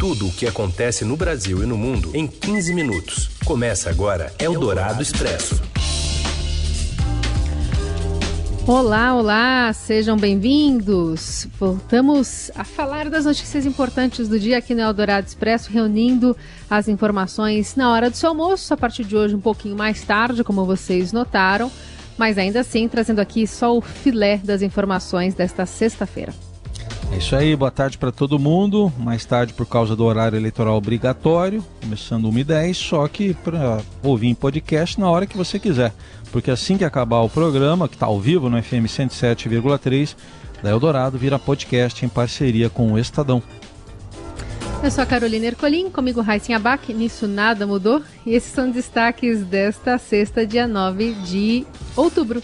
Tudo o que acontece no Brasil e no mundo em 15 minutos. Começa agora Eldorado Expresso. Olá, olá, sejam bem-vindos. Voltamos a falar das notícias importantes do dia aqui no Eldorado Expresso, reunindo as informações na hora do seu almoço, a partir de hoje um pouquinho mais tarde, como vocês notaram, mas ainda assim trazendo aqui só o filé das informações desta sexta-feira. É isso aí, boa tarde para todo mundo. Mais tarde, por causa do horário eleitoral obrigatório, começando 1h10, só que para ouvir em podcast na hora que você quiser. Porque assim que acabar o programa, que está ao vivo no FM 107,3 da Eldorado, vira podcast em parceria com o Estadão. Eu sou a Carolina Ercolim, comigo Raíssen Abac, nisso nada mudou. E esses são destaques desta sexta, dia 9 de outubro.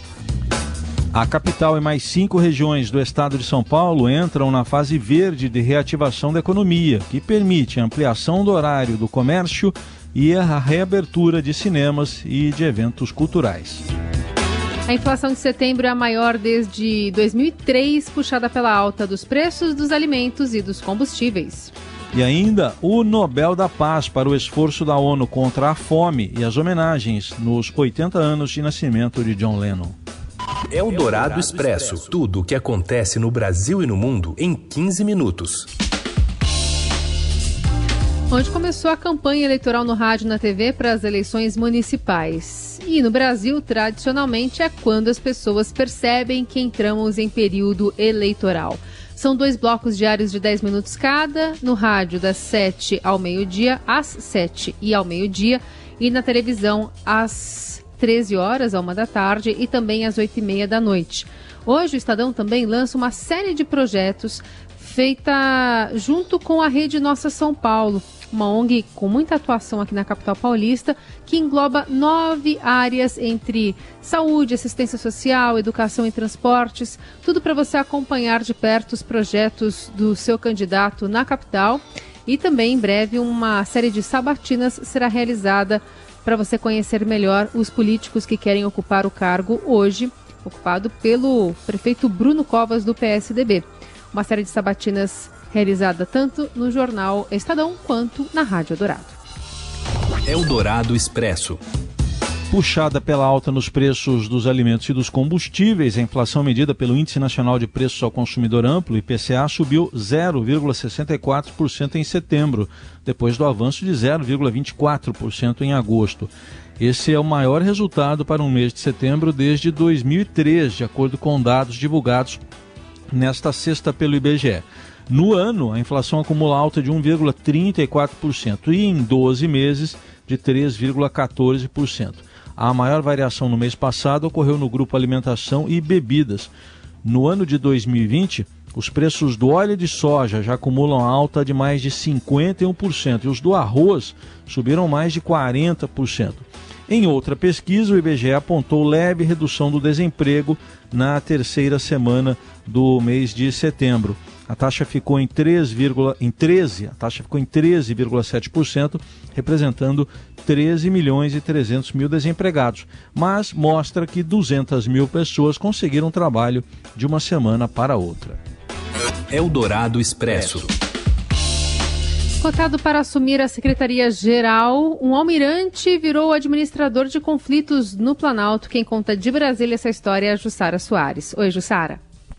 A capital e mais cinco regiões do estado de São Paulo entram na fase verde de reativação da economia, que permite a ampliação do horário do comércio e a reabertura de cinemas e de eventos culturais. A inflação de setembro é a maior desde 2003, puxada pela alta dos preços dos alimentos e dos combustíveis. E ainda o Nobel da Paz para o esforço da ONU contra a fome e as homenagens nos 80 anos de nascimento de John Lennon. É o Dourado Expresso. Tudo o que acontece no Brasil e no mundo em 15 minutos. Onde começou a campanha eleitoral no rádio e na TV para as eleições municipais. E no Brasil, tradicionalmente, é quando as pessoas percebem que entramos em período eleitoral. São dois blocos diários de 10 minutos cada, no rádio das 7 ao meio-dia, às 7 e ao meio-dia, e na televisão às 13 horas a uma da tarde e também às 8 e meia da noite. Hoje o Estadão também lança uma série de projetos feita junto com a Rede Nossa São Paulo, uma ONG com muita atuação aqui na capital paulista, que engloba nove áreas entre saúde, assistência social, educação e transportes, tudo para você acompanhar de perto os projetos do seu candidato na capital. E também em breve uma série de sabatinas será realizada para você conhecer melhor os políticos que querem ocupar o cargo hoje, ocupado pelo prefeito Bruno Covas do PSDB. Uma série de sabatinas realizada tanto no jornal Estadão quanto na Rádio Dourado. Eldorado Expresso. Puxada pela alta nos preços dos alimentos e dos combustíveis, a inflação medida pelo Índice Nacional de Preços ao Consumidor Amplo, IPCA, subiu 0,64% em setembro, depois do avanço de 0,24% em agosto. Esse é o maior resultado para um mês de setembro desde 2003, de acordo com dados divulgados nesta sexta pelo IBGE. No ano, a inflação acumula alta de 1,34% e em 12 meses de 3,14%. A maior variação no mês passado ocorreu no grupo alimentação e bebidas. No ano de 2020, os preços do óleo de soja já acumulam alta de mais de 51% e os do arroz subiram mais de 40%. Em outra pesquisa, o IBGE apontou leve redução do desemprego na terceira semana do mês de setembro. A taxa ficou em 3, em 13, a taxa ficou em 13,7%, representando 13 milhões e 300 mil desempregados, mas mostra que 200 mil pessoas conseguiram trabalho de uma semana para outra. Eldorado Expresso. Cotado para assumir a Secretaria-Geral, um almirante virou administrador de conflitos no Planalto. Quem conta de Brasília essa história é a Jussara Soares. Oi, Jussara.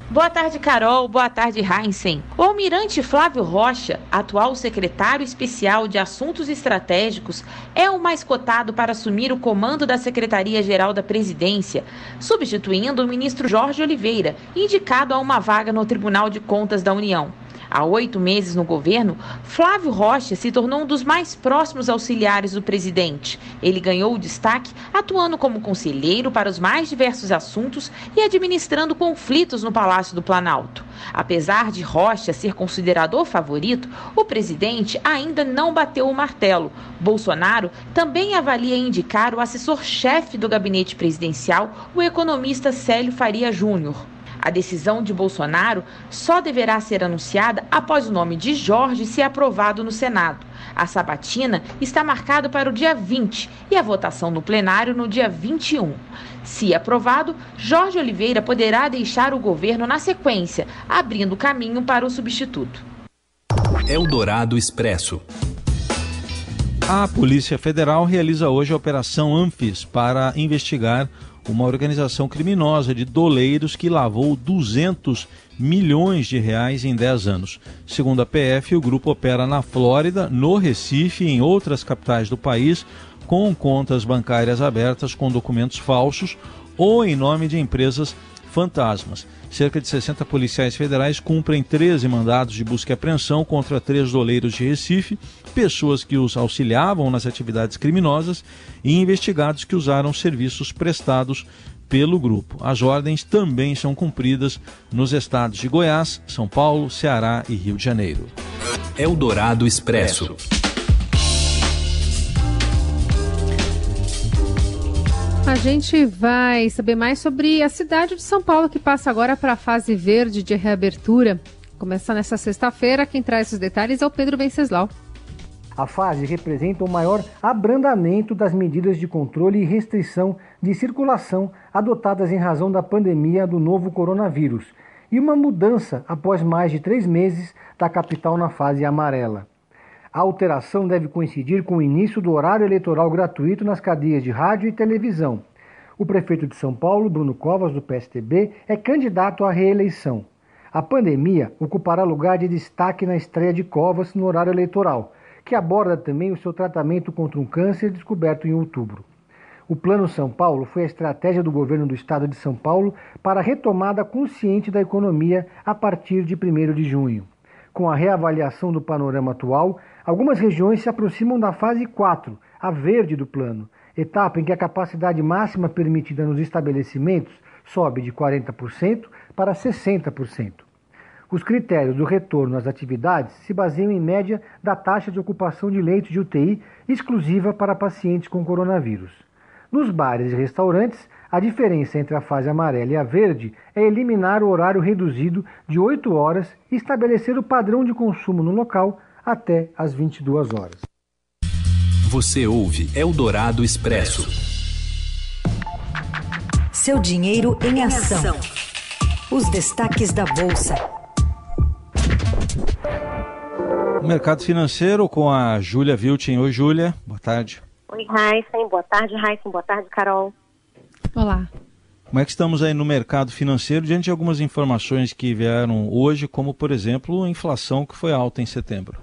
Boa tarde, Carol. Boa tarde, Heinzen. O almirante Flávio Rocha, atual secretário especial de Assuntos Estratégicos, é o mais cotado para assumir o comando da Secretaria-Geral da Presidência, substituindo o ministro Jorge Oliveira, indicado a uma vaga no Tribunal de Contas da União. Há oito meses no governo, Flávio Rocha se tornou um dos mais próximos auxiliares do presidente. Ele ganhou destaque atuando como conselheiro para os mais diversos assuntos e administrando conflitos no Palácio do Planalto. Apesar de Rocha ser considerado o favorito, o presidente ainda não bateu o martelo. Bolsonaro também avalia indicar o assessor-chefe do gabinete presidencial, o economista Célio Faria Júnior. A decisão de Bolsonaro só deverá ser anunciada após o nome de Jorge ser aprovado no Senado. A sabatina está marcada para o dia 20 e a votação no plenário no dia 21. Se aprovado, Jorge Oliveira poderá deixar o governo na sequência, abrindo caminho para o substituto. Eldorado Expresso. A Polícia Federal realiza hoje a Operação Anfis para investigar uma organização criminosa de doleiros que lavou 200 milhões de reais em 10 anos. Segundo a PF, o grupo opera na Flórida, no Recife e em outras capitais do país, com contas bancárias abertas com documentos falsos ou em nome de empresas fantasmas. Cerca de 60 policiais federais cumprem 13 mandados de busca e apreensão contra três doleiros de Recife, pessoas que os auxiliavam nas atividades criminosas e investigados que usaram serviços prestados pelo grupo. As ordens também são cumpridas nos estados de Goiás, São Paulo, Ceará e Rio de Janeiro. Eldorado Expresso. A gente vai saber mais sobre a cidade de São Paulo, que passa agora para a fase verde de reabertura. Começa nessa sexta-feira. Quem traz esses detalhes é o Pedro Venceslau. A fase representa o maior abrandamento das medidas de controle e restrição de circulação adotadas em razão da pandemia do novo coronavírus e uma mudança após mais de três meses da capital na fase amarela. A alteração deve coincidir com o início do horário eleitoral gratuito nas cadeias de rádio e televisão. O prefeito de São Paulo, Bruno Covas, do PSTB, é candidato à reeleição. A pandemia ocupará lugar de destaque na estreia de Covas no horário eleitoral, que aborda também o seu tratamento contra um câncer descoberto em outubro. O Plano São Paulo foi a estratégia do governo do estado de São Paulo para a retomada consciente da economia a partir de 1 de junho. Com a reavaliação do panorama atual, algumas regiões se aproximam da fase 4, a verde do plano, etapa em que a capacidade máxima permitida nos estabelecimentos sobe de 40% para 60%. Os critérios do retorno às atividades se baseiam em média da taxa de ocupação de leitos de UTI exclusiva para pacientes com coronavírus. Nos bares e restaurantes, a diferença entre a fase amarela e a verde é eliminar o horário reduzido de 8 horas e estabelecer o padrão de consumo no local até às 22 horas. Você ouve Eldorado Expresso. Seu dinheiro em ação. Os destaques da Bolsa. Mercado financeiro com a Júlia Viltin. Oi, Júlia. Boa tarde. Oi, Heisen. Boa tarde, Heisen. Boa tarde, Carol. Olá. Como é que estamos aí no mercado financeiro diante de algumas informações que vieram hoje, como por exemplo a inflação que foi alta em setembro?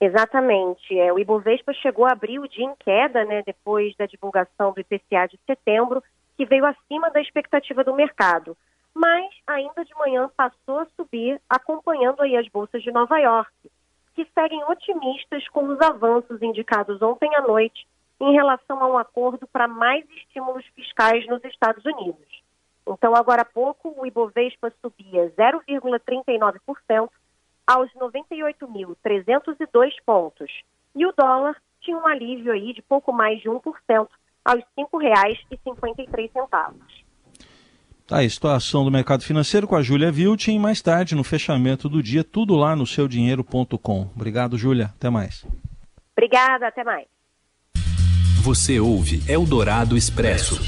Exatamente. É, o Ibovespa chegou a abrir o dia em queda, né, depois da divulgação do IPCA de setembro, que veio acima da expectativa do mercado. Mas ainda de manhã passou a subir, acompanhando aí as bolsas de Nova York, que seguem otimistas com os avanços indicados ontem à noite em relação a um acordo para mais estímulos fiscais nos Estados Unidos. Então, agora há pouco, o Ibovespa subia 0,39% aos 98.302 pontos. E o dólar tinha um alívio aí de pouco mais de 1% aos R$ 5,53. Tá aí, situação do mercado financeiro com a Júlia Viltin. Mais tarde, no fechamento do dia, tudo lá no seudinheiro.com. Obrigado, Júlia. Até mais. Obrigada, até mais. Você ouve Eldorado Expresso.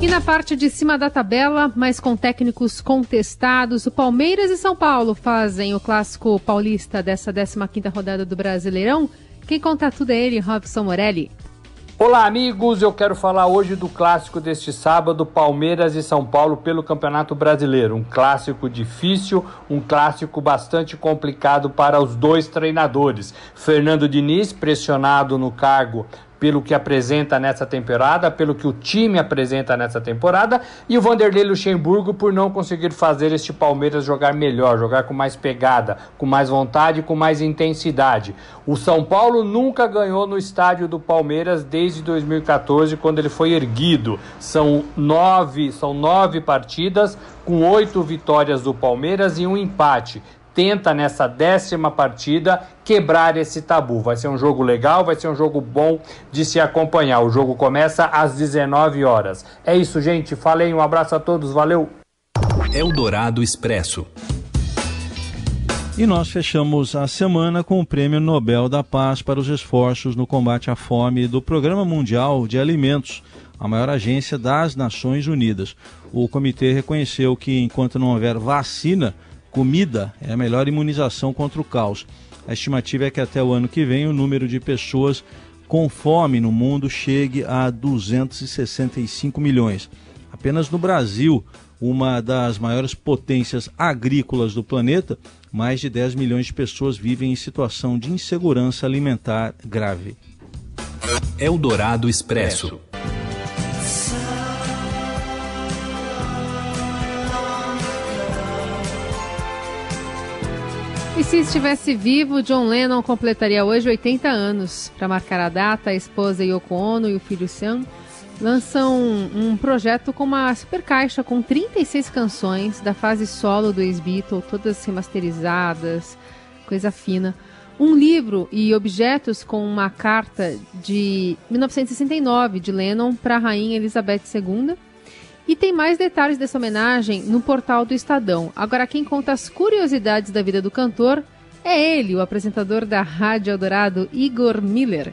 E na parte de cima da tabela, mas com técnicos contestados, o Palmeiras e São Paulo fazem o clássico paulista dessa 15ª rodada do Brasileirão. Quem conta tudo é ele, Robson Morelli. Olá, amigos. Eu quero falar hoje do clássico deste sábado, Palmeiras e São Paulo pelo Campeonato Brasileiro. Um clássico difícil, um clássico bastante complicado para os dois treinadores. Fernando Diniz, pressionado no cargo pelo que apresenta nessa temporada, pelo que o time apresenta nessa temporada, e o Vanderlei Luxemburgo por não conseguir fazer este Palmeiras jogar melhor, jogar com mais pegada, com mais vontade, com mais intensidade. O São Paulo nunca ganhou no estádio do Palmeiras desde 2014, quando ele foi erguido. São nove, são nove partidas com oito vitórias do Palmeiras e um empate tenta nessa décima partida quebrar esse tabu. Vai ser um jogo legal, vai ser um jogo bom de se acompanhar. O jogo começa às 19 horas. É isso, gente. Falei, um abraço a todos, valeu. Eldorado Expresso. E nós fechamos a semana com o Prêmio Nobel da Paz para os esforços no combate à fome do Programa Mundial de Alimentos. a maior agência das Nações Unidas. O comitê reconheceu que enquanto não houver vacina, comida é a melhor imunização contra o caos. A estimativa é que até o ano que vem o número de pessoas com fome no mundo chegue a 265 milhões. Apenas no Brasil, uma das maiores potências agrícolas do planeta, mais de 10 milhões de pessoas vivem em situação de insegurança alimentar grave. Eldorado Expresso. E se estivesse vivo, John Lennon completaria hoje 80 anos. Para marcar a data, a esposa Yoko Ono e o filho Sam lançam um, projeto com uma super caixa com 36 canções da fase solo do ex-Beatle, todas remasterizadas, coisa fina. Um livro e objetos com uma carta de 1969 de Lennon para a rainha Elizabeth II. E tem mais detalhes dessa homenagem no portal do Estadão. Agora, quem conta as curiosidades da vida do cantor é ele, o apresentador da Rádio Eldorado, Igor Miller.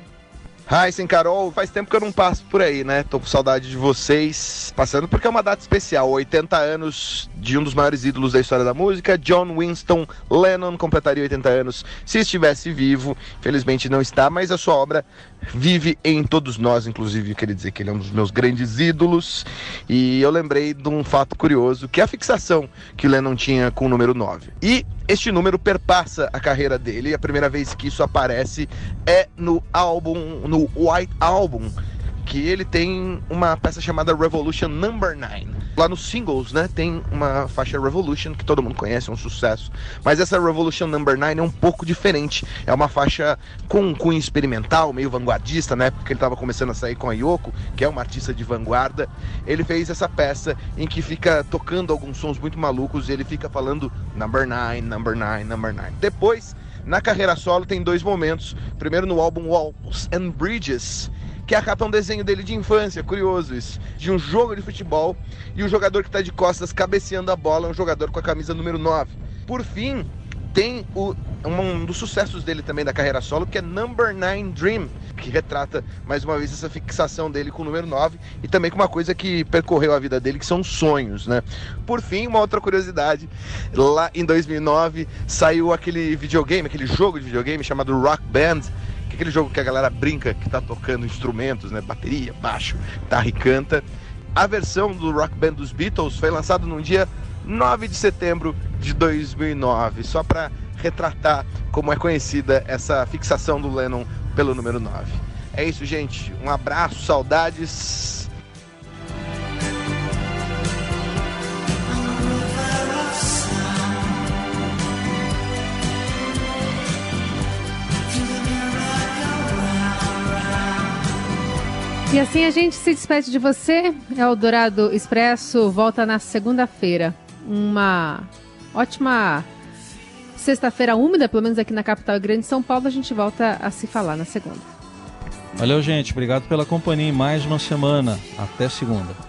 Sem Carol, faz tempo que eu não passo por aí, né? Tô com saudade de vocês. Passando porque é uma data especial, 80 anos de um dos maiores ídolos da história da música, John Winston Lennon completaria 80 anos se estivesse vivo. Infelizmente não está, mas a sua obra vive em todos nós, inclusive, queria dizer que ele é um dos meus grandes ídolos. E eu lembrei de um fato curioso, que é a fixação que o Lennon tinha com o número 9. E este número perpassa a carreira dele. A primeira vez que isso aparece é no álbum, no White Album, que ele tem uma peça chamada Revolution Number 9. Lá nos singles, né, tem uma faixa Revolution que todo mundo conhece, é um sucesso. Mas essa Revolution Number 9 é um pouco diferente. É uma faixa com um cunho experimental, meio vanguardista, né, porque ele estava começando a sair com a Yoko, que é uma artista de vanguarda. Ele fez essa peça em que fica tocando alguns sons muito malucos e ele fica falando Number 9, Number 9, Number 9. Depois, na carreira solo tem dois momentos. Primeiro no álbum Walls and Bridges, que a capa é um desenho dele de infância, curioso isso, de um jogo de futebol e o jogador que está de costas cabeceando a bola é um jogador com a camisa número 9. Por fim, tem o, um dos sucessos dele também da carreira solo, que é Number 9 Dream, que retrata mais uma vez essa fixação dele com o número 9 e também com uma coisa que percorreu a vida dele, que são sonhos, né? Por fim, uma outra curiosidade, lá em 2009 saiu aquele videogame, aquele jogo de videogame chamado Rock Band, aquele jogo que a galera brinca, que tá tocando instrumentos, né? Bateria, baixo, guitarra e canta. A versão do Rock Band dos Beatles foi lançada no dia 9 de setembro de 2009, só para retratar como é conhecida essa fixação do Lennon pelo número 9. É isso, gente. Um abraço, saudades. E assim a gente se despede de você. É o Dourado Expresso volta na segunda-feira. Uma ótima sexta-feira úmida, pelo menos aqui na capital grande São Paulo. A gente volta a se falar na segunda. Valeu, gente. Obrigado pela companhia em mais uma semana. Até segunda.